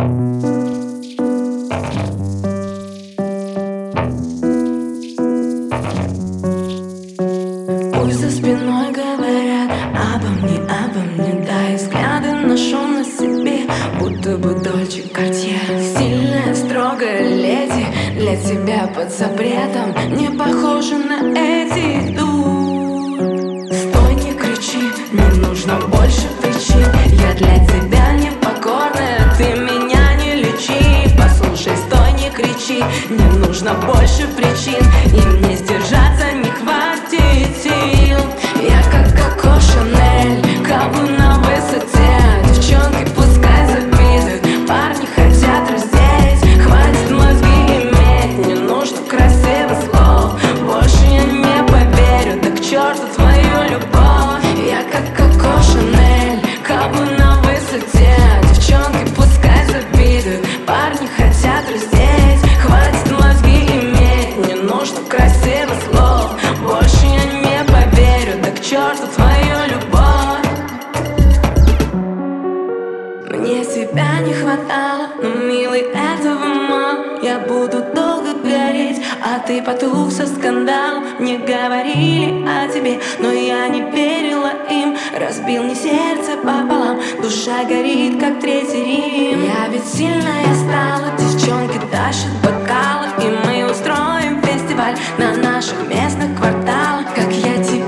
Пусть за спиной говорят обо мне, обо мне. Да, и взгляды ношу на себе, будто бы Дольче Картье Сильная, строгая леди, для тебя под запретом. Не похожа на эти дур нужно больше причин. И красивых слов. Больше я не поверю, да к черту твою любовь. Мне тебя не хватало, но, милый, этого мало. Я буду долго гореть, а ты потух со скандалом. Мне говорили о тебе, но я не верила им. Разбил мне сердце пополам, душа горит, как третий Рим. Я ведь сильно на наших местных кварталах. Как я тебе